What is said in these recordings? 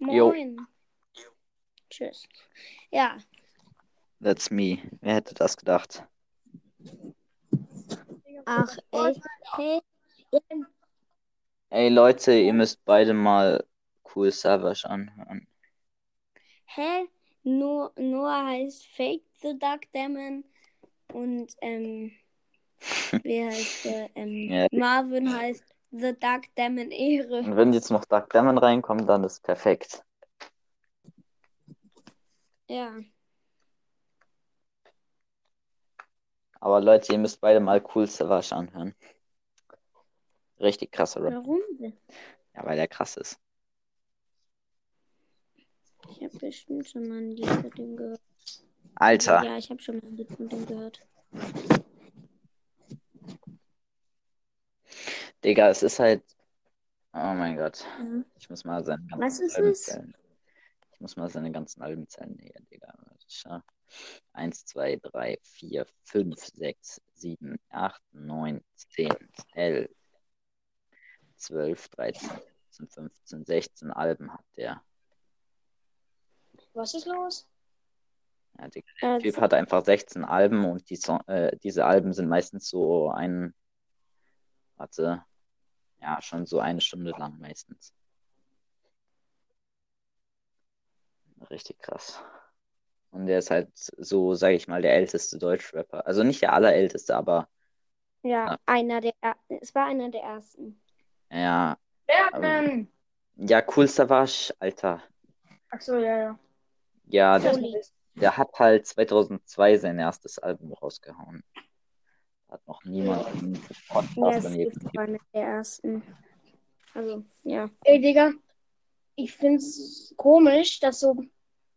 Jo. Moin. Tschüss. Ja, That's me. Wer hätte das gedacht? ach echt. Hey, Ey Leute, ihr müsst beide mal Cool Savage anhören. hä? No Noah heißt Fake the Duck Demon und ähm, wie heißt der? Ähm. Marvin heißt The Duck Demon Ehre. Und wenn jetzt noch Dark Demon reinkommt, dann ist perfekt. Ja. Aber Leute, ihr müsst beide mal Cool Savage anhören. Richtig krasser Rap. Warum denn? Ja, weil der krass ist. Ich habe bestimmt schon mal ein Lied von dem gehört. Alter, Ja, ich habe schon mal ein Lied von dem gehört. Digga, es ist halt. Oh mein Gott. Ja. Ich muss mal seine ganzen Was ist Alben es? zählen. Ich muss mal seine ganzen Alben zählen. Nee, Digga. Schau. 1, 2, 3, 4, 5, 6, 7, 8, 9, 10, 11, 12, 13, 14, 15, 16 Alben hat der. Was ist los? Ja. Der Typ Also, hat einfach 16 Alben und die Song, äh, diese Alben sind meistens so ein. Warte. Ja, schon so eine Stunde lang meistens. Richtig krass. Und der ist halt so, sage ich mal, der älteste Deutschrapper. Also nicht der allerälteste, aber ja, Ja. einer der, er- es war einer der ersten. ja, Wer denn? ja, Cool Savage, Alter. Achso, ja, ja. Ja, Ich der, der hat halt 2002 sein erstes Album rausgehauen. Hat noch niemand einen Ja, Podcast von mir ist einer der ersten. Also, ja. Ey, Digga, ich find's komisch, dass so.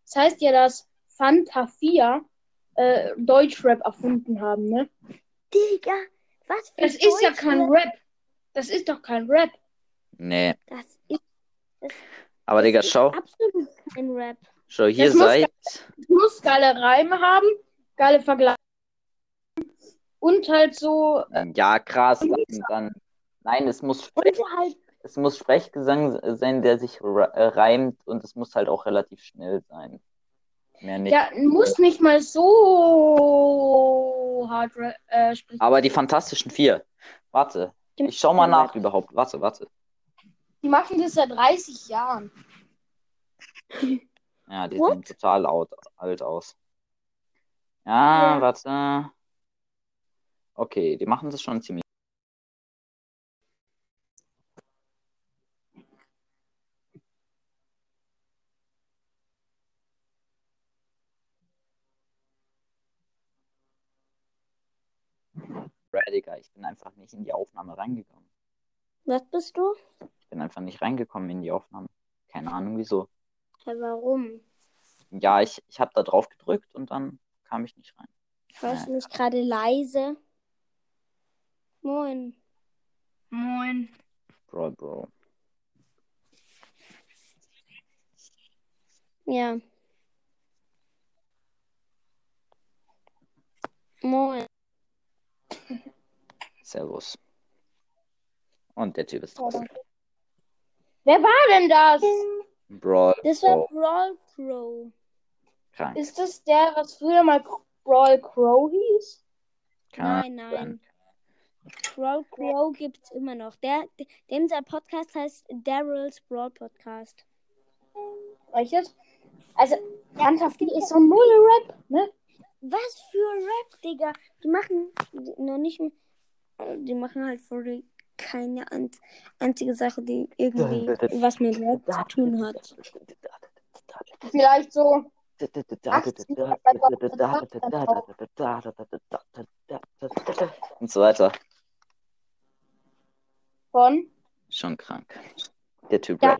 Das heißt ja, dass Fanta 4 äh, Deutschrap erfunden haben, ne? Digga, was für Das ist ja kein. Rap. Das ist doch kein Rap. Nee, Das ist, aber das Digga, ist schau, absolut kein Rap. schau, hier muss seid. Es muss geile Reime haben, geile Vergleiche. Und halt so. Ja, krass, dann, dann. Nein, es muss, Sprech, halt, es muss Sprechgesang sein, der sich äh, reimt und es muss halt auch relativ schnell sein. Mehr nicht. Ja, muss nicht mal so hart äh, sprechen. Aber die Fantastischen Vier. Warte, ich schau mal nach überhaupt. Warte, warte. Die machen das seit 30 Jahren. Ja, die What? sehen total out, alt aus. Ja, Ja. warte. Okay, die machen das schon ziemlich. Bro, Digga, ich bin einfach nicht in die Aufnahme reingegangen. was bist du? Ich bin einfach nicht reingekommen in die Aufnahme. Keine Ahnung wieso. Ja, warum? Ja, ich, ich habe da drauf gedrückt und dann kam ich nicht rein. Hörst du mich gerade leise? Moin. Moin. Bro, Bro. Ja. Moin. Servus. Und der Typ ist draußen. Wer war denn das? Brawl Das war Bro. Brawl Crow. Krank. Ist das der, was früher mal Brawl Crow hieß? Kann Nein, nein. Crow gibt's immer noch. Der, der, unser Podcast heißt Daryl's Brawl Podcast. Echt? Also, Fanta 4 ist so null Rap, ne? Was für Rap, Digga. Die machen noch nicht mehr. Die machen halt die keine an- einzige Sache, die irgendwie was mit Rap zu tun hat. Vielleicht so. Und so weiter. Von? Schon krank. Der Typ. Ja,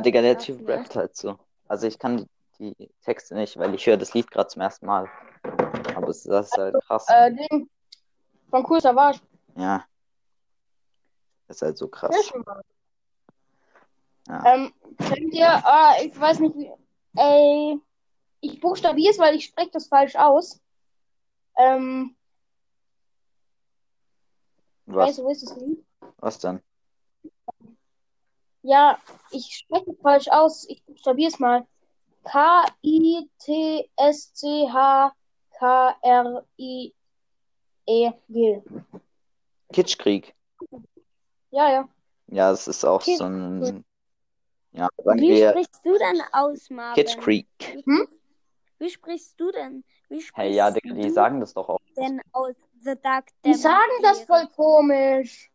Digga, der Typ rappt halt so. Also ich kann die, Texte nicht, weil ich höre das Lied gerade zum ersten Mal. Aber das ist halt krass. Von Cool Savage. Ja. Das ist halt so krass. Ja. Ähm, könnt ihr, ich weiß nicht, ey, ich buchstabiere es, weil ich spreche das falsch aus. Ähm, was, weißt du, wo ist das Lied? was denn? Ja, ich spreche falsch aus. Ich buchstabiere es mal. K-I-T-S-C-H-K-R-I-E-G. Kitschkrieg. Ja, ja. Ja, es ist auch Kitsch- so ein. Ja, sagen Wie wir sprichst du denn aus, Marvin? Kitschkrieg. Hm? Wie sprichst du denn? Wie sprichst Hey, ja, Digga, die sagen das doch auch. denn aus The Dark Die Demon sagen das voll komisch.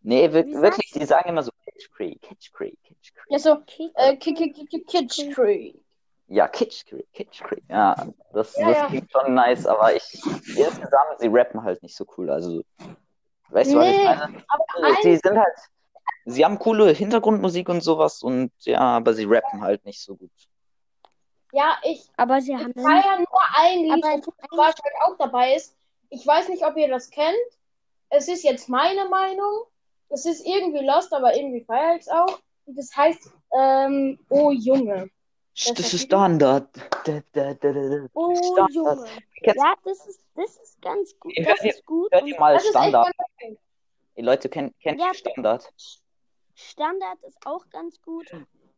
Nee, wir, wirklich, die sagen immer so Kitschkrieg, Kitschkrieg, Kitschkrieg. Ja, so, Kitsch- äh, Ki- Ki- Ki- Ki- Kitschkrieg. Ja, Kitschkrieg, Kitschkrieg. Ja, das, Ja, das ja. klingt schon nice, aber ich, insgesamt, sie rappen halt nicht so cool. Also, weißt du, was ich meine? Sie ein, sind halt, sie haben coole Hintergrundmusik und sowas und ja, aber sie rappen halt nicht so gut. ja, ich, Aber sie ich haben feiere nur ein Lied, Aber wo Savage halt auch dabei ist. Ich weiß nicht, ob ihr das kennt. Es ist jetzt meine Meinung. Es ist irgendwie lost, aber irgendwie feiere ich es auch. Und das heißt, ähm, Oh Junge. Das Das ist Standard. Da, da, da, da, da. Oh Standard. Junge. Ja, das ist, das ist ganz gut. Hört Das ihr- ist gut. Hört ihr mal Das Standard. Die Leute kennen, kennen Ja, Standard. Standard ist auch ganz gut.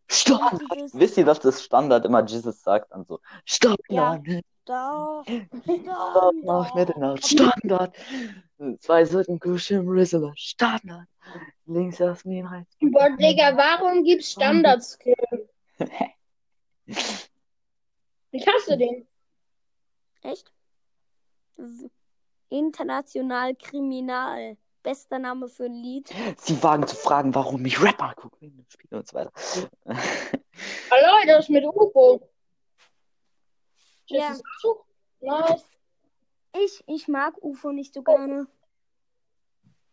Standard. Wisst ihr, dass das Standard immer Jesus sagt und so? Standard. Da, Standard nach Standard. Mitternacht. Standard. Zwei Seiten Kusch im Rizzler. Standard. Links Jasmin, rechts. Boah, Digga, warum gibt's Standardskill? Ich hasse den. Echt? International Kriminal. Bester Name für ein Lied. Sie wagen zu fragen, warum ich Rapper gucke. Spiele und so weiter. Hallo, das ist mit UFO. Ja. Nice. Ich, ich mag UFO nicht so gerne.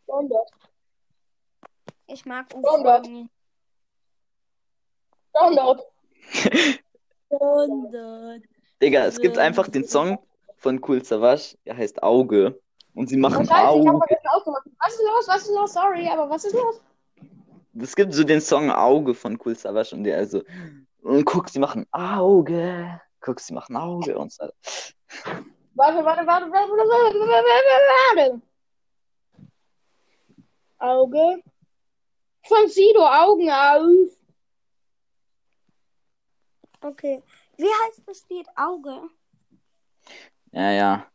Standard. Ich mag UFO. Standard. nicht. Standard. Standard. Digga, es gibt einfach den Song von Cool Savage, der heißt Auge. Und sie machen Auge. Was ist los? Was ist los? Sorry, aber was ist los? Es gibt so den Song Auge von Cool Savage und der also. Und guck, sie machen Auge. Guck, sie machen Auge und so. Warte, warte, warte, warte, warte, warte, warte, warte. Auge. Von Sido, Augen auf. Okay. Wie heißt das Lied? Auge? Ja, ja.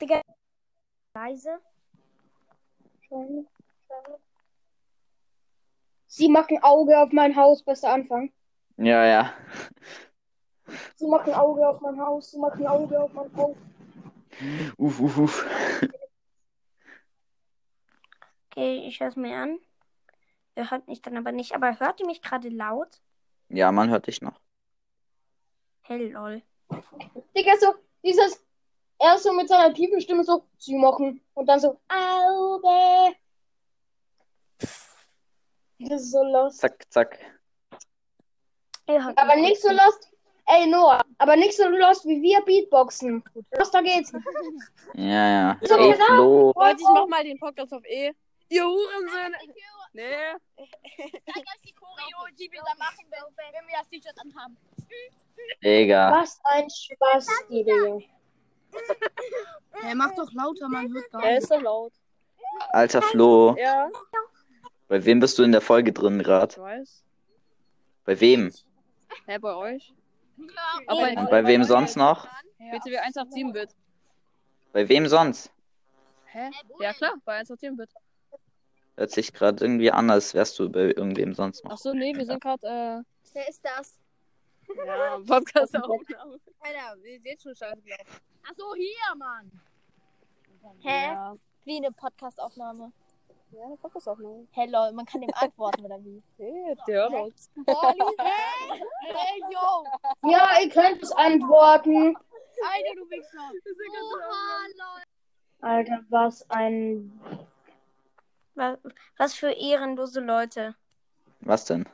Digga. Leise. Sie machen Auge auf mein Haus, bester Anfang. Ja, ja. Sie machen Auge auf mein Haus, sie machen Auge auf mein Haus. Uff, uff, uff. Okay, ich höre es mir an. Ihr hört mich dann aber nicht. Aber hört ihr mich gerade laut? Ja, man hört dich noch. Hey, lol. Digga, so, dieses, er ist so mit seiner tiefen Stimme so, sie machen, und dann so, Auge. Das ist so lost. Zack, zack. Aber nicht so lost, ey Noah, aber nicht so lost wie wir Beatboxen. Lost, da geht's. Ja, ja. So Ey. Flo. Leute, ich mach mal den Podcast auf E. Ihr Hurensöhne. Nee. Zeig euch die Choreo, die wir da machen, wenn, wenn wir das T-Shirt anhaben. Digga. Was ein Spaß, die Idee. Hey, mach doch lauter, man hört gar Er nicht. ist so laut. Alter Flo. Ja, Bei wem bist du in der Folge drin Ich gerade? weiß. Bei wem? Hä, bei euch? Ja. Aber Und bei wem sonst noch? BTW 187 wird. Bei wem sonst? Hä? Ja klar, bei 187 wird. Hört sich gerade irgendwie an, als wärst du bei irgendwem sonst noch. Achso, nee, wir sind gerade, Wer ist das? äh, ja, Podcast-Aufnahme. Alter, wir sehen schon scheiße gelaufen. Ach so, hier, Mann. Hä? Ja, Wie eine Podcast-Aufnahme. Ja eine Podcast-Aufnahme. Hey lol, man kann dem antworten oder wie? Hey, der hört uns. Hey, hey, yo. Ja, ihr könnt es antworten. Alter, du Wichser. Oha, lol. Alter, was ein. Was, für ehrenlose Leute. Was denn?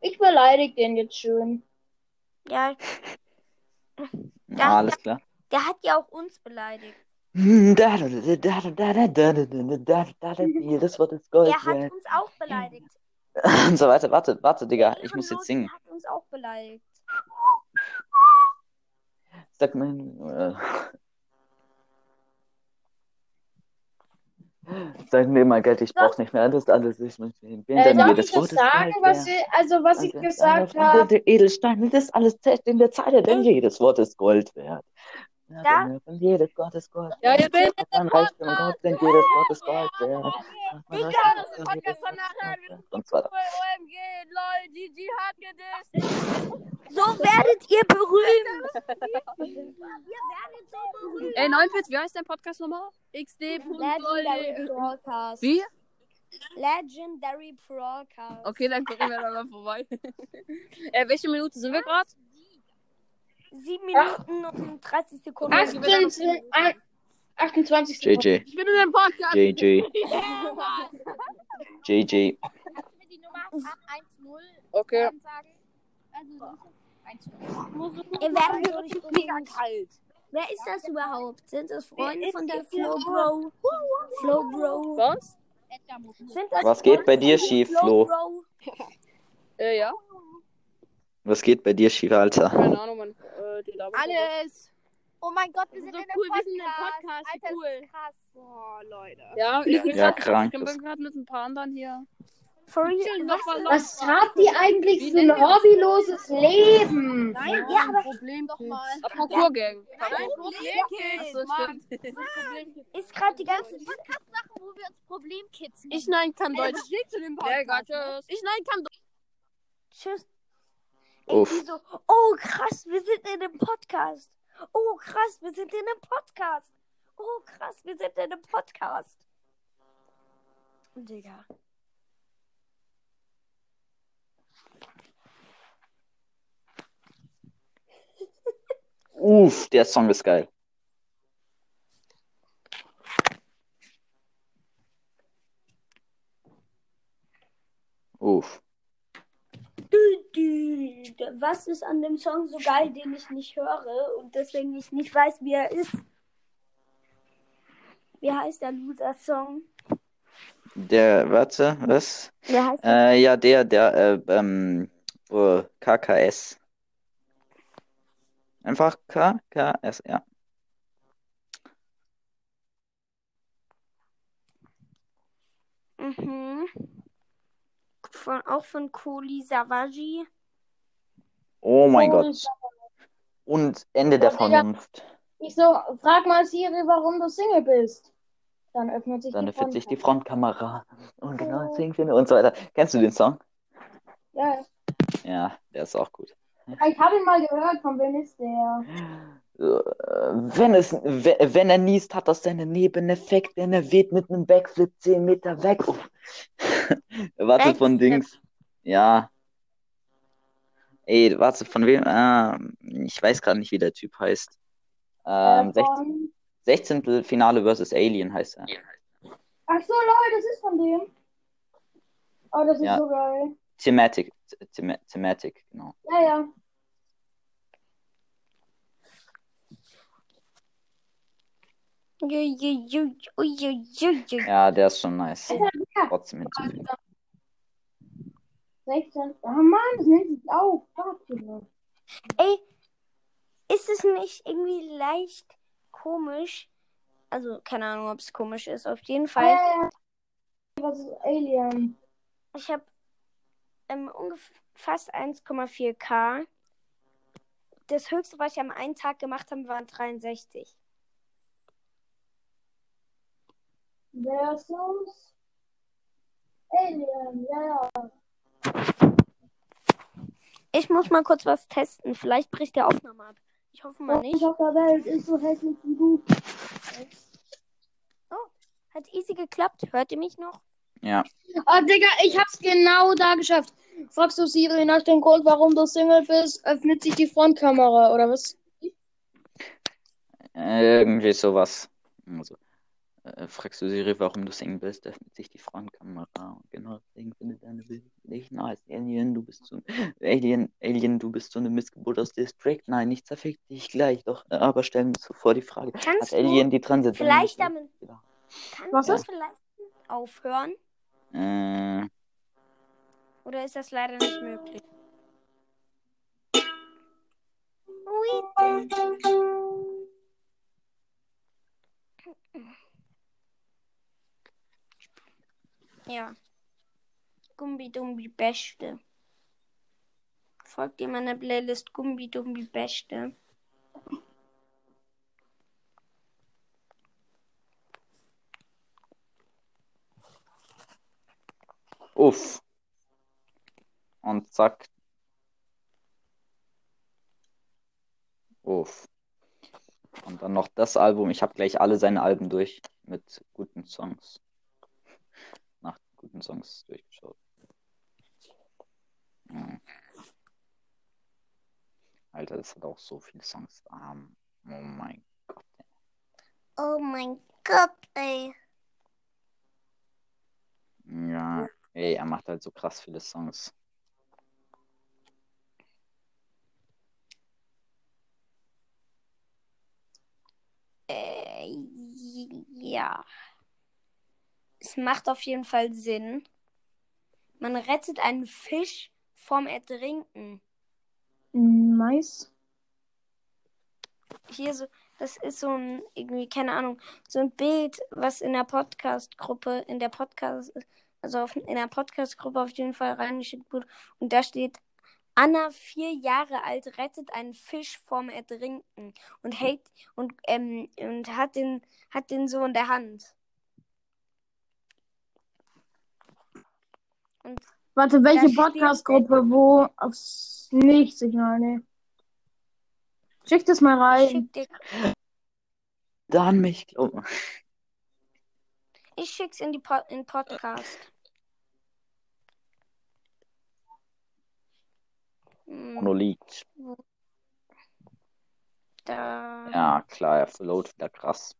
Ich beleidige den jetzt schön. Ja, Ja, Ja, alles klar. der hat ja auch uns beleidigt. Jedes Wort ist Gold. Er hat ey. uns auch beleidigt. Und so weiter. Warte, warte, Digga. Ich muss jetzt singen. Er hat uns auch beleidigt. Sag mal. Sag mir mal Geld, ich brauch nicht mehr. Das alles ich mit den Bildern. Äh, jedes ich Wort sagen, ist was ich, also was ich gesagt habe? Edelsteine, das ist alles in der Zeit, denn jedes Wort ist Gold wert. Ja, Da- denn von jedes ist Gold Ja, Dann dem reicht dem Podcast. Gott, denn jedes Gold wert. Wie geil ist der Podcast von nachher? Wir sind Und weiter. OMG, lol, GG hat gedisst. So werdet ihr berühmt. ihr werdet so berühmt. Ey, Neunpitz, wie heißt dein Podcast nochmal? XD. Legendary Broadcast. Wie? Legendary Broadcast. Okay, dann gucken wir da mal vorbei. äh, welche Minute sind wir gerade? Sieben Minuten und 30 Sekunden. 18, 28. JJ, Ich bin in dem Podcast. JJ, JJ. Kannst du mir die Nummer 810 Okay. sagen? Also, 1 Ihr werdet so nicht Mega kalt. Wer ist das überhaupt? Sind das Freunde von der Flo Bro? Flo Bro. Was? Sind das Was geht bei dir schief, Flo Flo? Bro? Äh, ja. Was geht bei dir schief, Alter? Keine Ahnung, Mann. Äh, die Alles. Oh mein Gott, wir sind So in cool, wir sind in einem Podcast. Podcast, Alter, cool. das ist krass. Boah, Leute. Ja, ich bin Ja, krank. Ich bin gerade mit ein paar anderen hier. For real? Chillen noch mal Was habt ihr eigentlich Wie für ein wir hobbyloses Leben? Nein, Ja, aber Problem Doch mal. Parkour-Gang. Nein, Mann. stimmt. ist gerade die ganze Podcast-Sachen, wo wir uns Problemkids. Ich nein kann Deutsch. Podcast. Ich nein kann Deutsch. Tschüss. Uff. So, oh krass, wir sind in einem Podcast. Oh krass, wir sind in einem Podcast. Oh krass, wir sind in einem Podcast. Digga. Uff, der Song ist geil. Uff. Was ist an dem Song so geil, den ich nicht höre und deswegen ich nicht weiß, wie er ist? Wie heißt der Loser-Song? Der, warte, was? Wie heißt der? Äh, ja, der, der, äh, ähm, oh, KKS. Einfach KKS, ja. Mhm. Von, auch von Koli Savagi. Oh mein Oh, Gott. Und Ende der. Vernunft. Ich so, frag mal Siri, warum du Single bist. Dann öffnet sich Dann die öffnet sich die Front. Frontkamera. Und genau, wir und so weiter. Kennst du den Song? Ja, Ja, der ist auch gut. ich habe ihn mal gehört, von wem ist der? Äh, Wenn, es, we- wenn er niest, hat das einen Nebeneffekt, denn er weht mit einem Backflip 10 Meter weg. Uff. Warte, von. Dings. Ja. Ey, warte, von wem? Ah, ich weiß gerade nicht, wie der Typ heißt. Ähm, äh, 16. von... 16. Finale versus Alien heißt er. Ach so, Leute, das ist von dem. Oh, das ist Ja. so geil. Thematic. Them Thematic, genau. Ja, ja. Ja, der ist schon nice. Trotzdem hinzufügen. 16. Oh Mann, das nennt sich auch. Ey, ist es nicht irgendwie leicht komisch? Also, keine Ahnung, ob es komisch ist. Auf jeden Fall. ja, ja. Was ist Alien? Ich habe ähm, ungefähr fast 1,4k. Das höchste, was ich am einen Tag gemacht habe, waren 63. Versus Alien, ja. Ich muss mal kurz was testen. Vielleicht bricht der Aufnahme ab. Ich hoffe mal nicht. auf der Welt ist so hässlich wie du. Hat easy geklappt. Hört ihr mich noch? Ja. Ah, Digga, ich hab's genau da geschafft. Fragst du Siri nach dem Grund, warum du Single bist, öffnet sich die Frontkamera, oder was? Irgendwie sowas. Also, Äh, fragst du Siri, warum du singen willst, öffnet sich die Frontkamera. Und genau deswegen findet deine Bild nicht nice. Alien, du bist so Alien, Alien, du bist so eine Missgeburt aus District. Nein, ich zerfick dich gleich. Doch, äh, aber stell mir zuvor die Frage. Kannst Hat Alien die Transit? vielleicht damit- Ja. Kannst Was du vielleicht aufhören? Äh, Oder ist das leider nicht möglich? Ja. Gumbi Dumbi Beste. Folgt ihr meiner Playlist Gumbi Dumbi Beste? uff. Und zack. Uff. Und dann noch das Album. Ich habe gleich alle seine Alben durch mit guten Songs. Guten Songs durchgeschaut. Hm. Alter, das hat auch so viele Songs. Ähm, oh mein Gott. Oh mein Gott, ey. Ja, ey, er macht halt so krass viele Songs. Äh, ja. Es macht auf jeden Fall Sinn. Man rettet einen Fisch vom Ertrinken. Nice. Hier so, das ist so ein, irgendwie, keine Ahnung, so ein Bild, was in der Podcast-Gruppe, in der Podcast, also auf, in der Podcast-Gruppe auf jeden Fall reingeschickt wurde. Und da steht, Anna, vier Jahre alt, rettet einen Fisch vorm Ertrinken und hält und, ähm, und hat den, hat den so in der Hand. Und Warte, welche Podcast-Gruppe? Wo? Aufs Nicht-Signal, ne. Schick das mal ich rein. schick dir, Dann mich, glaub ich schick's in die po in Podcast. Hm, Monolith. Da. Ja, klar, er float wieder krass.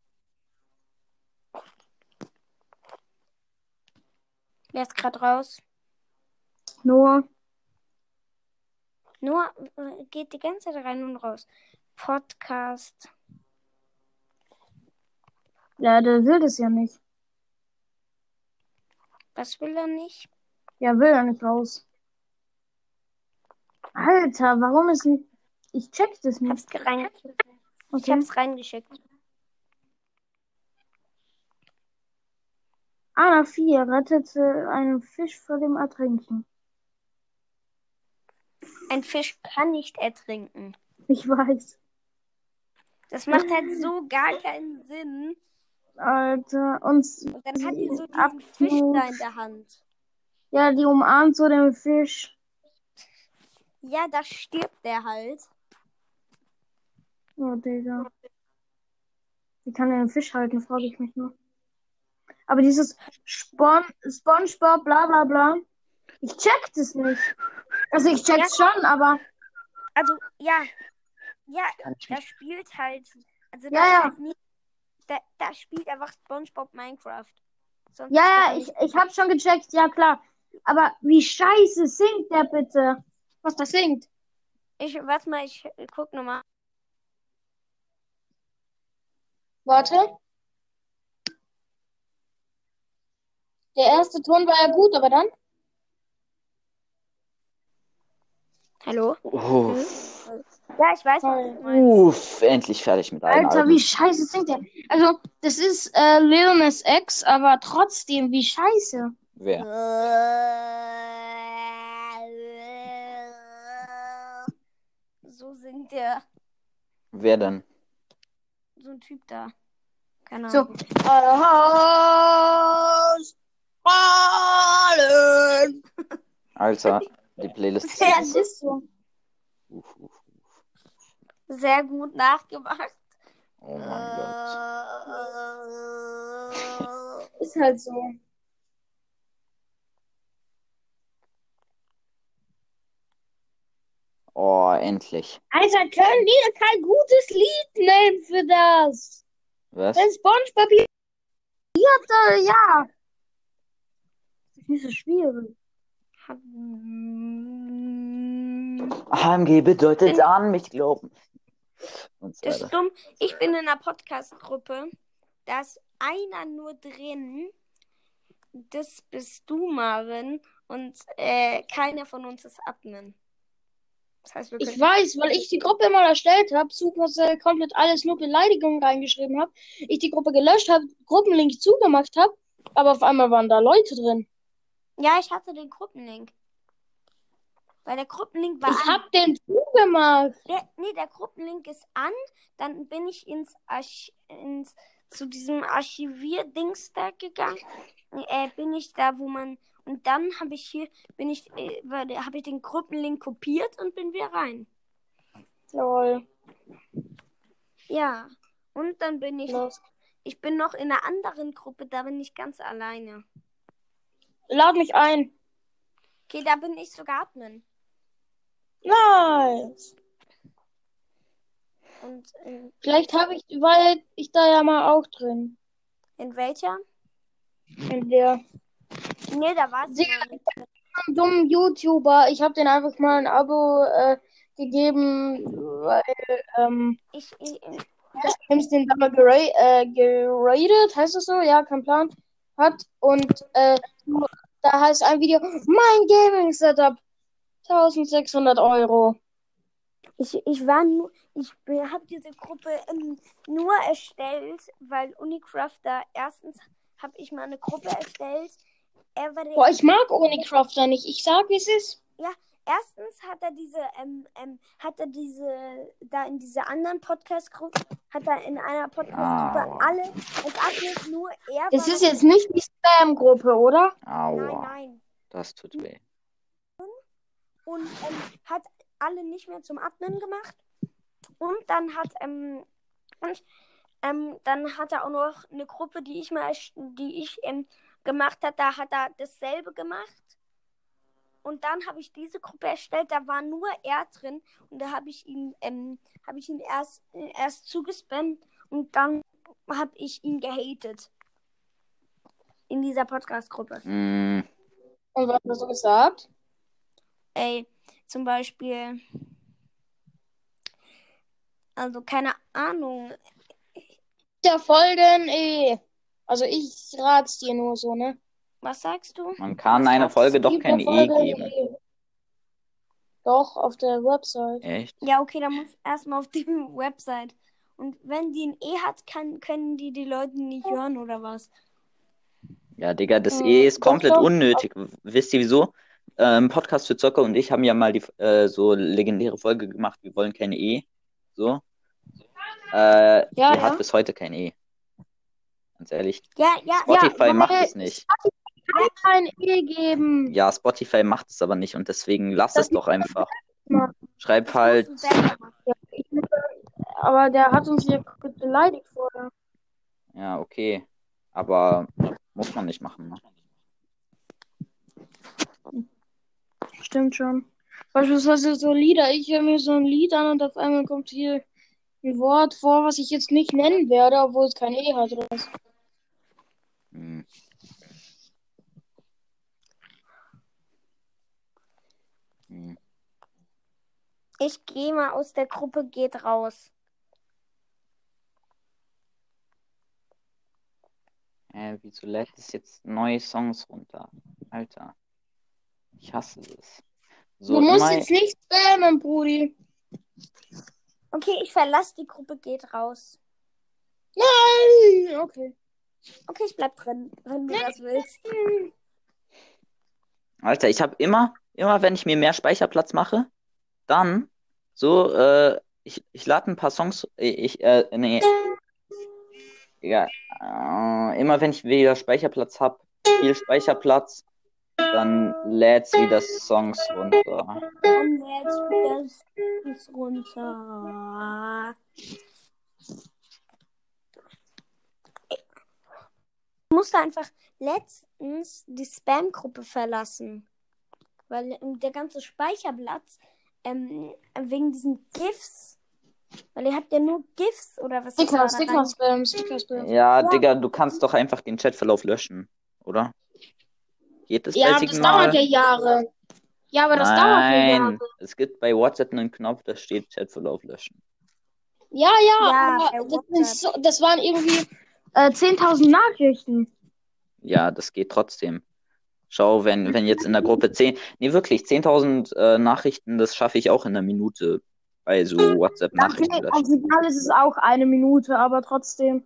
Wer ist gerade raus? Nur. Nur äh, geht die ganze Zeit rein und raus. Podcast. Ja, der will das ja nicht. Was will er nicht? Ja, will er nicht raus. Alter, warum ist nicht. Ich check das Hab's nicht. rein, ich Okay. hab's reingeschickt. Anna 4 rettete einen Fisch vor dem Ertrinken. Ein Fisch kann nicht ertrinken. Ich weiß. Das macht halt so gar keinen Sinn. Alter, und Und dann hat die so diesen Abflug. Fisch da in der Hand. ja, die umarmt so den Fisch. Ja, da stirbt der halt. Oh, Digga. Wie kann der den Fisch halten, frage ich mich nur. Aber dieses Spon Spongebob, bla bla bla. Ich check das nicht. Also ich check's schon, aber Also, ja. Ja, da spielt halt. Also, da Ja, ist ja. halt nie, da, da spielt einfach SpongeBob Minecraft. Sonst ja, ja, ich, ich hab schon gecheckt, ja klar. Aber wie scheiße singt der bitte? Was das singt? Ich, warte mal, ich guck nochmal. Warte. Der erste Ton war ja gut, aber dann? Hallo? Uff, Ja, ich weiß, was du meinst. uff, endlich fertig mit allen Alter, Alben. wie scheiße singt der? Also, das ist äh, Lil Nas X, aber trotzdem, wie scheiße. Wer? So singt der. Wer denn? So ein Typ da. Keine So. Ahnung. Fallen. Alter, die Playlist. Ja, ist so. Uff, uff, uff. Sehr gut nachgemacht. Oh mein Gott. Ist halt so. Oh, endlich. Alter, können die kein gutes Lied nehmen für das? Was? Wenn SpongeBob hier Vierte, ja. Das ist nicht so schwierig. Hm, AMG bedeutet an mich glauben. Und so Das ist dumm. Ich bin in einer Podcast-Gruppe. Da ist einer nur drin. Das bist du, Marvin. Und äh, keiner von uns ist Admin. Das heißt, wir Ich weiß, weil ich die Gruppe mal erstellt habe, Supercell komplett alles nur Beleidigungen reingeschrieben habe, ich die Gruppe gelöscht habe, Gruppenlink zugemacht habe, aber auf einmal waren da Leute drin. Ja, ich hatte den Gruppenlink. Weil der Gruppenlink war Ich an. hab den zugemacht. Der, nee, der Gruppenlink ist an. Dann bin ich ins, Arch ins zu diesem Archivier-Dings da gegangen. Äh, bin ich da, wo man. Und dann habe ich hier, bin ich, äh, habe ich den Gruppenlink kopiert und bin wieder rein. Lol. Ja. Und dann bin ich, Los. ich bin noch in einer anderen Gruppe, da bin ich ganz alleine. Lad mich ein. Okay, da bin ich sogar Admin. Nice. Und in, Vielleicht habe ich, weil ich da ja mal auch drin. in welcher? In der Nee, da war sie Sie- noch nicht. dummen YouTuber. Ich habe den einfach mal ein Abo äh, gegeben, weil ähm, Ich, ich, James den da mal gera äh, geradet, heißt das so? Ja, kein Plan. Hat. Und äh, da heißt ein Video, mein Gaming Setup. 1600 Euro. Ich, ich war nur, ich habe diese Gruppe ähm, nur erstellt, weil Unicrafter, erstens habe ich mal eine Gruppe erstellt. Er war der, Boah, ich mag Unicrafter nicht. Ich sag, wie es ist. erstens hat er diese, ähm, ähm, hat er diese, da in dieser anderen Podcast-Gruppe, hat er in einer Podcast-Gruppe alle als Admin nur er Das war ist jetzt nicht die Spam-Gruppe, oder? Nein, Aua, nein. das tut weh. Und ähm, hat alle nicht mehr zum Admin gemacht. Und dann hat ähm, und, ähm, dann hat er auch noch eine Gruppe, die ich mal die ich ähm, gemacht hat, da hat er dasselbe gemacht. Und dann habe ich diese Gruppe erstellt, da war nur er drin und da habe ich ihn ähm, habe ich ihn erst äh, erst zugespammt und dann habe ich ihn gehatet in dieser Podcast Gruppe. Mm, Und was er so gesagt? Ey, zum Beispiel. Also keine Ahnung. Ja, folgen, eh. Also ich rat's dir nur so, ne? Was sagst du? man kann einer Folge doch kein E geben. E. Doch, auf der Website. Echt? Ja, okay, dann muss erstmal auf die Website. Und wenn die ein E hat, kann, können die die Leute nicht hören oder was? Ja, Digga, das Hm, E ist doch, komplett doch. unnötig. Wisst ihr wieso? Ähm, Podcast für Zocker und ich haben ja mal die äh, so legendäre Folge gemacht, wir wollen kein E. So. Äh, die Ja, ja. hat bis heute kein E. Ganz ehrlich. Ja, ja, Spotify weil- macht es nicht. Kein E geben. Ja, Spotify macht es aber nicht und deswegen lass Das es doch einfach. Schreib halt. Ich muss- Aber der hat uns hier beleidigt vorher. Ja, okay. Aber muss man nicht machen. Ne? Stimmt schon. Beispielsweise so Lieder. Ich höre mir so ein Lied an und auf einmal kommt hier ein Wort vor, was ich jetzt nicht nennen werde, obwohl es kein E hat oder was. Hm. Hm. Ich gehe mal aus der Gruppe, geht raus. Hä, wieso lädt es jetzt neue Songs runter? Alter. Ich hasse es. So, du musst immer, jetzt nicht spammen, Brudi. Okay, ich verlasse die Gruppe, geht raus. Nein! Okay. Okay, ich bleib drin, wenn du das willst. Alter, ich habe immer, immer wenn ich mir mehr Speicherplatz mache, dann so, äh, ich, ich lade ein paar Songs, äh, ich, äh, nee. Ja, äh, immer wenn ich wieder Speicherplatz habe, viel Speicherplatz, dann lädt's wieder Songs runter. Dann lädst du das bis runter. Ich musste einfach letztens die Spam-Gruppe verlassen. Weil ähm, der ganze Speicherplatz ähm, wegen diesen GIFs Weil ihr habt ja nur GIFs oder was Sticker? Sticker spammen, Sticker spammen. Ja, Ja. Digga, du kannst doch einfach den Chatverlauf löschen, oder? Geht das Ja, das Signal? dauert ja Jahre. Ja, aber das dauert ja Nein, Jahre. es gibt bei WhatsApp einen Knopf, da steht Chatverlauf löschen. Ja, ja, Ja, aber das, so, das waren irgendwie äh, 10.000 Nachrichten. Ja, das geht trotzdem. Schau, wenn, wenn jetzt in der Gruppe 10, nee, wirklich, 10.000 äh, Nachrichten, das schaffe ich auch in einer Minute bei so Okay, WhatsApp-Nachrichten auf löschen. Signal ist es auch eine Minute, aber trotzdem.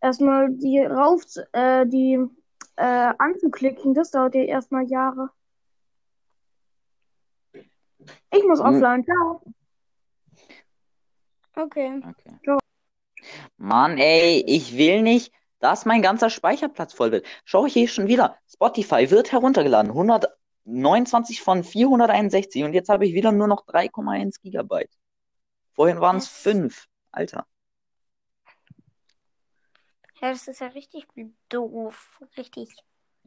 Erstmal die rauf, äh, die äh, anzuklicken, das dauert ja erstmal Jahre. Ich muss Hm. offline, ciao. Okay. Okay. Mann, ey, ich will nicht, dass mein ganzer Speicherplatz voll wird. Schau hier schon wieder. Spotify wird heruntergeladen. 129 von 461 und jetzt habe ich wieder nur noch 3,1 Gigabyte. Vorhin waren es Was? 5. Alter. Ja, das ist ja richtig doof. Richtig.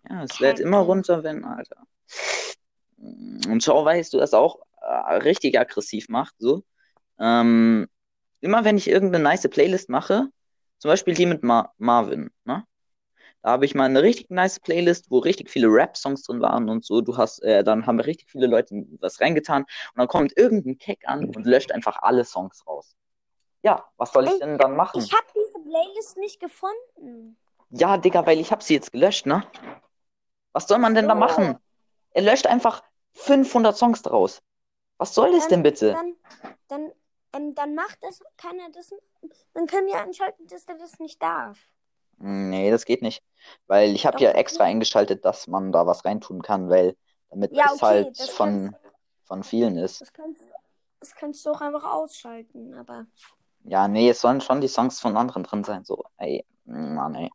Ja, es lädt immer runter, wenn, Alter. Und schau, weißt du, das auch äh, richtig aggressiv macht, so. Ähm, immer wenn ich irgendeine nice Playlist mache, zum Beispiel die mit Ma Marvin, ne? Da habe ich mal eine richtig nice Playlist, wo richtig viele Rap-Songs drin waren und so. Du hast, äh, dann haben richtig viele Leute was reingetan und dann kommt irgendein Keck an und löscht einfach alle Songs raus. Ja, was soll ich Ey, denn dann machen? Ich habe Playlist nicht gefunden. Ja, Digga, weil ich hab sie jetzt gelöscht, ne? Was soll man denn da So. machen? Er löscht einfach 500 Songs draus. Was soll das denn bitte? Dann, dann, ähm, dann macht das, kann er das, dann können wir einschalten, dass er das nicht darf. Nee, das geht nicht. Weil ich habe ja extra geht. eingeschaltet, dass man da was reintun kann, weil damit Ja, es okay, halt das von, kannst, von vielen ist. das kannst, das kannst du auch einfach ausschalten, aber Ja, nee, es sollen schon die Songs von anderen drin sein. So, ey, Mann, ey.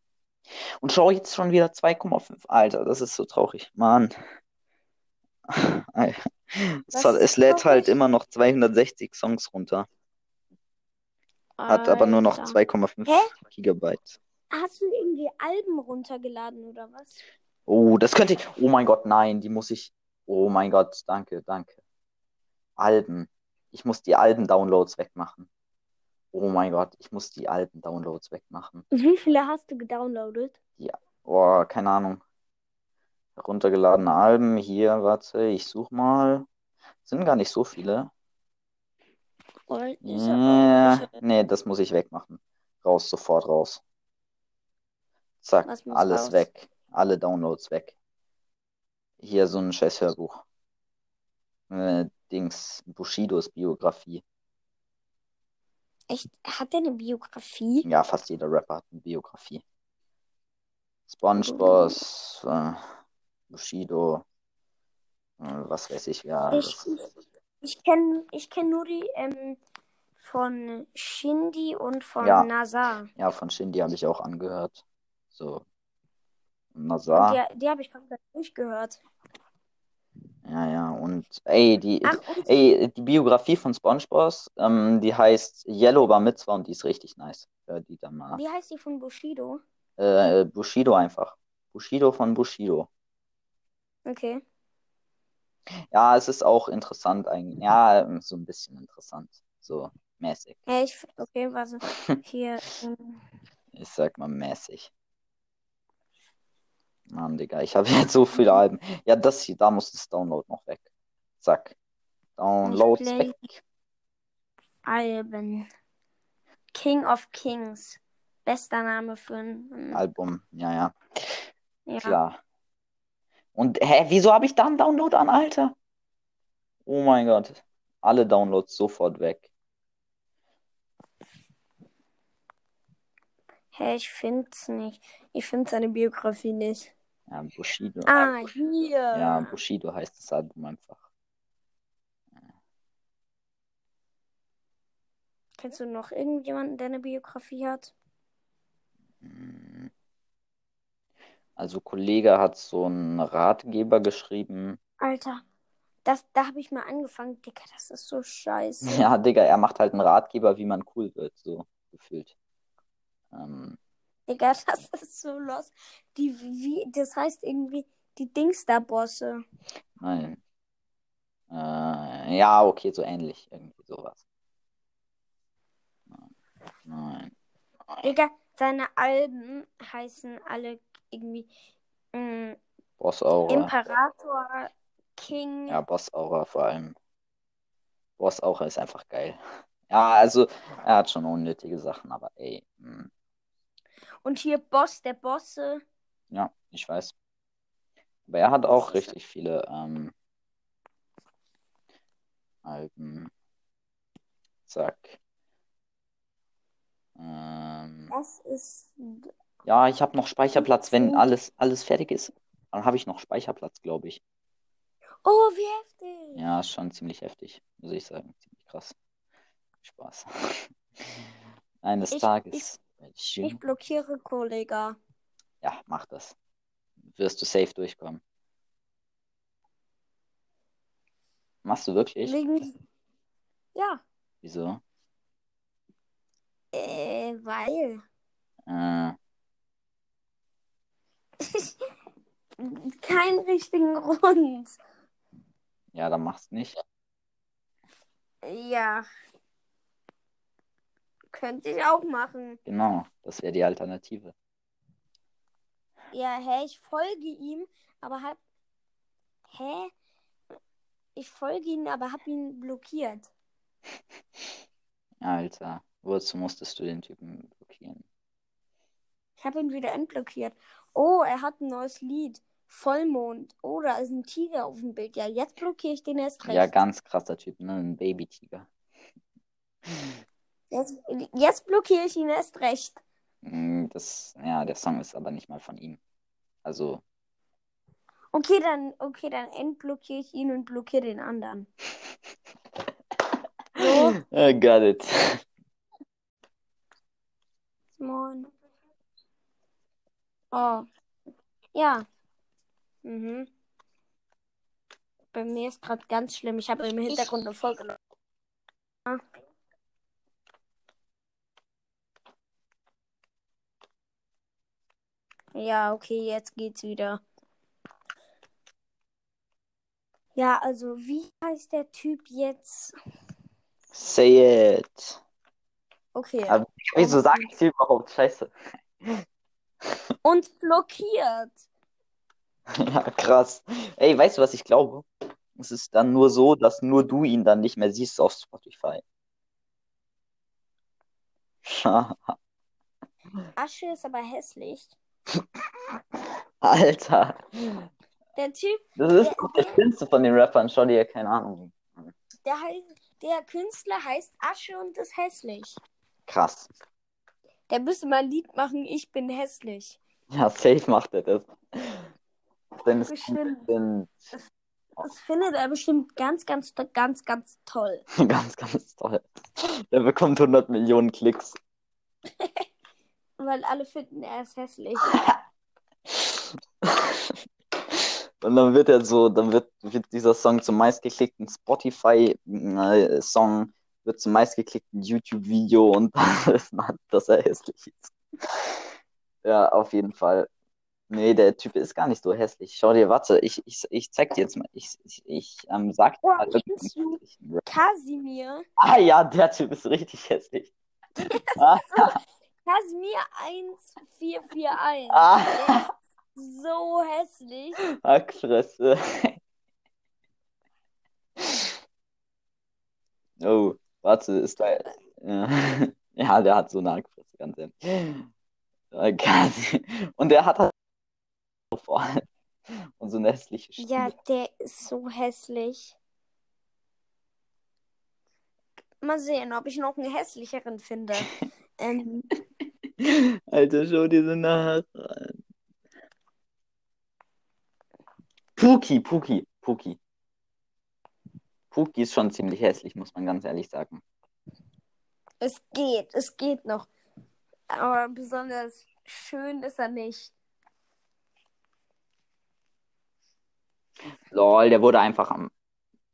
Und schau jetzt schon wieder 2,5. Alter, das ist so traurig. Mann. Alter. Es, hat, es lädt halt immer noch 260 Songs runter. Hat aber nur noch Alter. 2,5 Hä? Gigabyte. Hast du irgendwie Alben runtergeladen oder was? Oh, das könnte ich. Oh mein Gott, nein, die muss ich. Oh mein Gott, danke, danke. Alben. Ich muss die Alben-Downloads wegmachen. Oh mein Gott, ich muss die Alben-Downloads wegmachen. Wie viele hast du gedownloadet? Oh, keine Ahnung. Heruntergeladene Alben. Hier, warte, ich such mal. Sind gar nicht so viele. Ich Ja, nee, das muss ich wegmachen. Raus, sofort raus. Zack, alles raus? weg. Alle Downloads weg. Hier so ein scheiß Hörbuch. Äh, Dings, Bushidos Biografie. Echt? Hat der eine Biografie? Ja, fast jeder Rapper hat eine Biografie. SpongeBob, äh, Bushido, äh, was weiß ich, ja. Ich, ich kenne ich kenn nur die ähm, von Shindy und von Ja. Nazar. ja, von Shindy habe ich auch angehört. So. Und Nazar. die, die habe ich komplett durchgehört. Ja, ja, und ey, die, Ach, und ey, die Biografie von SpongeBob, ähm, die heißt Yellow Bar Mitzvah und die ist richtig nice. Hör die dann mal. wie heißt die von Bushido? Äh, Bushido einfach. Bushido von Bushido. Okay. Ja, es ist auch interessant eigentlich. Ja, so ein bisschen interessant. So mäßig. Ja, ich, okay, warte. Hier. Ähm, Ich sag mal mäßig. Mann, Digga, ich habe jetzt so viele Alben. Ja, das hier, da muss das Download noch weg. Zack. Downloads play. weg. Alben. King of Kings. Bester Name für ein. Album, ja, ja, Ja. klar. Und hä, wieso habe ich da einen Download an, Alter? Oh mein Gott. Alle Downloads sofort weg. Hä, ich find's nicht. Ich find seine Biografie nicht. Ja, Bushido. Ah, hier. ja, Bushido heißt das Album einfach. Kennst du noch irgendjemanden, der eine Biografie hat? Hm. Also, Kollege hat so einen Ratgeber geschrieben. Alter, das, da habe ich mal angefangen. Digga, das ist so scheiße. Ja, Digga, er macht halt einen Ratgeber, wie man cool wird, so gefühlt. Ähm, Digga, das ist so los. Die, wie, das heißt irgendwie die Dingster-Bosse. nein. Äh, ja, okay, so ähnlich, irgendwie sowas. Nein. Digga, seine Alben heißen alle irgendwie mm, Boss Aura. Imperator, King. Ja, Boss Aura vor allem. Boss Aura ist einfach geil. Ja, also er hat schon unnötige Sachen, aber ey. hm, Und hier Boss der Bosse. Ja, ich weiß. Aber er hat auch richtig viele ähm, Alben. Zack. Ähm, Das ist. ja, ich habe noch Speicherplatz, wenn alles, alles fertig ist. Dann habe ich noch Speicherplatz, glaube ich. Oh, wie heftig. Ja, ist schon ziemlich heftig, muss ich sagen. Ziemlich krass. Spaß. Eines Ich- Tages. ich Ich blockiere Kollega. Ja, mach das. Wirst du safe durchkommen. Machst du wirklich? Wegen. Ja, Wieso? äh, weil. Äh, Keinen richtigen Grund. ja, dann mach's nicht. Ja. Könnte ich auch machen. Genau, das wäre die Alternative. Ja, hä, ich folge ihm, aber hab. Hä? Ich folge ihm, aber hab ihn blockiert. Alter, wozu musstest du den Typen blockieren? Ich habe ihn wieder entblockiert. Oh, er hat ein neues Lied. Vollmond. Oh, da ist ein Tiger auf dem Bild. Ja, jetzt blockiere ich den erst recht. Ja, ganz krasser Typ, ne? Ein Baby-Tiger. Jetzt, jetzt blockiere ich ihn erst recht. Mm, Das, ja, der Song ist aber nicht mal von ihm. Also, Okay, dann, okay, dann entblockiere ich ihn und blockiere den anderen. So. I got it. Moin. Oh. Ja. Mhm. Bei mir ist gerade ganz schlimm. Ich habe im Hintergrund eine Folge. Ja, okay, jetzt geht's wieder. Ja, also wie heißt der Typ jetzt? Say it. Okay. Aber wieso sag ich dir überhaupt Scheiße? Und blockiert. Ja, krass. Ey, weißt du, was ich glaube? Es ist dann nur so, dass nur du ihn dann nicht mehr siehst auf Spotify. Asche ist aber hässlich. Alter, Der Typ, das ist doch der schlimmste von den Rappern. Schau dir, keine Ahnung. der, der Künstler heißt Asche und ist hässlich. Krass. Der müsste mal ein Lied machen, ich bin hässlich. Ja, safe macht er das. Seine Songs Bestimmt. sind Das findet er bestimmt ganz, ganz, ganz, ganz toll. ganz, ganz toll. Der bekommt 100 Millionen Klicks. Weil alle finden, er ist hässlich. Und dann wird er so, dann wird, wird dieser Song zum meistgeklickten Spotify-Song, wird zum meistgeklickten YouTube-Video und dann ist man, dass er hässlich ist. Ja, auf jeden Fall. Nee, der Typ ist gar nicht so hässlich. Schau dir, warte, ich, ich, ich zeig dir jetzt mal. Ich, ich, ich ähm, sag dir Oh, mal irgendeinen Rap. Kasimir. Ah ja, der Typ ist richtig hässlich. Ah, Kasimir 1441. ah, so hässlich. Hackfresse. Oh, warte, ist da. Ja, ja, der hat so eine Hackfresse, ganz ehrlich. Ganz- Und der hat halt vor und so eine hässliche Stimme. Ja, der ist so hässlich. Mal sehen, ob ich noch einen hässlicheren finde. ähm, Alter, schau dir so nach. an. Puki, Puki, Puki. Puki ist schon ziemlich hässlich, muss man ganz ehrlich sagen. es geht, es geht noch. Aber besonders schön ist er nicht. Lol, der wurde einfach am,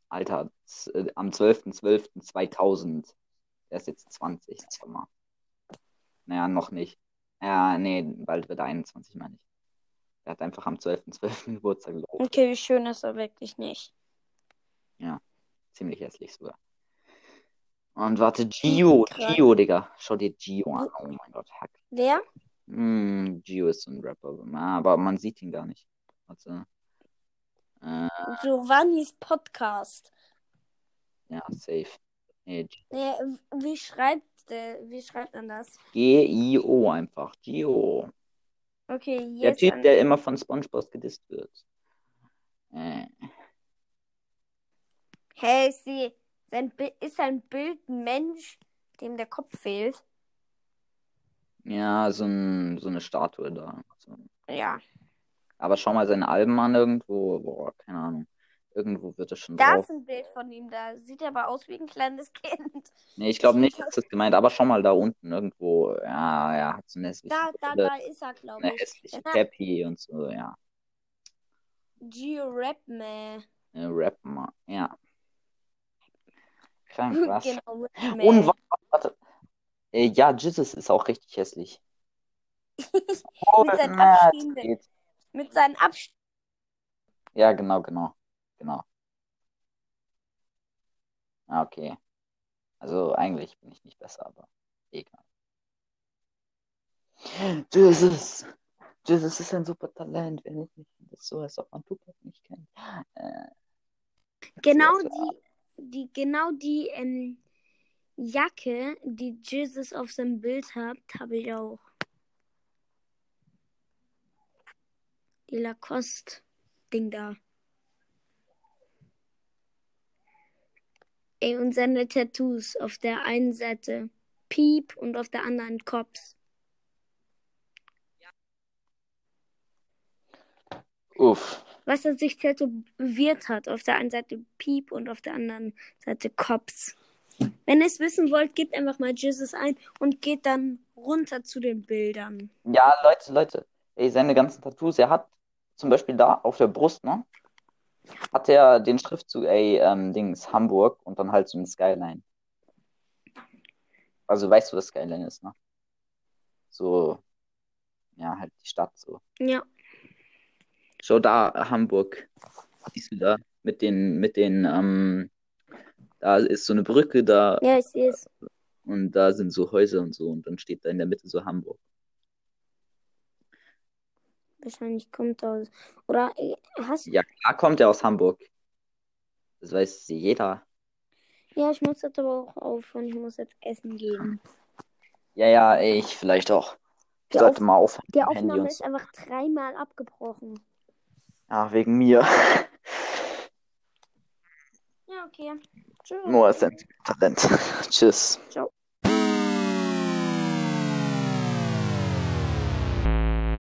Alter, äh, am 12.12.2000. Der ist jetzt 20, sag mal. Naja, noch nicht. Ja, nee, bald wird er 21, meine ich. Der hat einfach am 12.12. Geburtstag, glaub ich. Okay, wie schön ist er wirklich nicht. Ziemlich hässlich sogar. Und warte, Gio, Krass. Gio, Digga. Schau dir Gio an. Oh mein Gott, Hack. Wer? Hm, Gio ist so ein Rapper. Aber man sieht ihn gar nicht. Warte. Äh, Giovannis Podcast. ja, safe. Nee, wie schreibt, äh, wie schreibt man das? G-I-O einfach. Gio. Okay, Der jetzt. Typ, an- der immer von SpongeBob gedisst wird. Äh, Hey, sie, sein Bi ist sein Bild ein Mensch, dem der Kopf fehlt? ja, so, ein, so eine Statue da. So. Ja. Aber schau mal seine Alben an irgendwo. Boah, keine Ahnung. Irgendwo wird er schon Da drauf. ist ein Bild von ihm, da sieht er aber aus wie ein kleines Kind. Nee, ich glaube nicht, dass das gemeint Aber schau mal da unten irgendwo. Ja, er hat so eine hässliche, Da, da, Brille, da ist er, glaube eine ich. hässliche Ja. Cappy und so, ja. Geo-Rap-Man. Äh, Rap mal. Ja. Krank, was? Genau, Und Rap-Man. warte, warte. Äh, ja, Jesus ist auch richtig hässlich. Mit seinen geht. Mit seinen Absch... Ja, genau, genau. Genau. Ah, okay. Also eigentlich bin ich nicht besser, aber egal. Jesus. Jesus ist ein super Talent. Wer nicht nicht das so, als ob man Tupac nicht kennt. Äh, Genau so, die, die, genau die ähm, Jacke, die Jesus auf seinem Bild hat, habe ich auch. Die Lacoste-Ding da. Ey, und seine Tattoos. Auf der einen Seite Piep und auf der anderen Cops. uff. Was er sich tätowiert hat. Auf der einen Seite Piep und auf der anderen Seite Cops. Wenn ihr es wissen wollt, gebt einfach mal Jesus ein und geht dann runter zu den Bildern. Ja, Leute, Leute. Ey, seine ganzen Tattoos, er hat zum Beispiel da auf der Brust, ne? Hat er den Schriftzug, ey, ähm, Dings, Hamburg und dann halt so ein Skyline. Also weißt du, was Skyline ist, ne? So, ja, halt die Stadt so. Ja. Schau da, Hamburg. Siehst du da? Mit den, mit den, ähm, da ist so eine Brücke da Ja, ich sehe es. und da sind so Häuser und so und dann steht da in der Mitte so Hamburg. Wahrscheinlich kommt aus. Oder äh, hast Ja, klar kommt er aus Hamburg. Das weiß jeder. Ja, ich muss jetzt aber auch aufhören. Ich muss jetzt essen gehen. Ja, ja, ich vielleicht auch. Ich Die sollte Auf- mal aufhören. Handy Aufnahme und ist einfach dreimal abgebrochen. Ja, wegen mir. Ja, okay. Tschüss. Noah ist ein Talent. Tschüss. Ciao.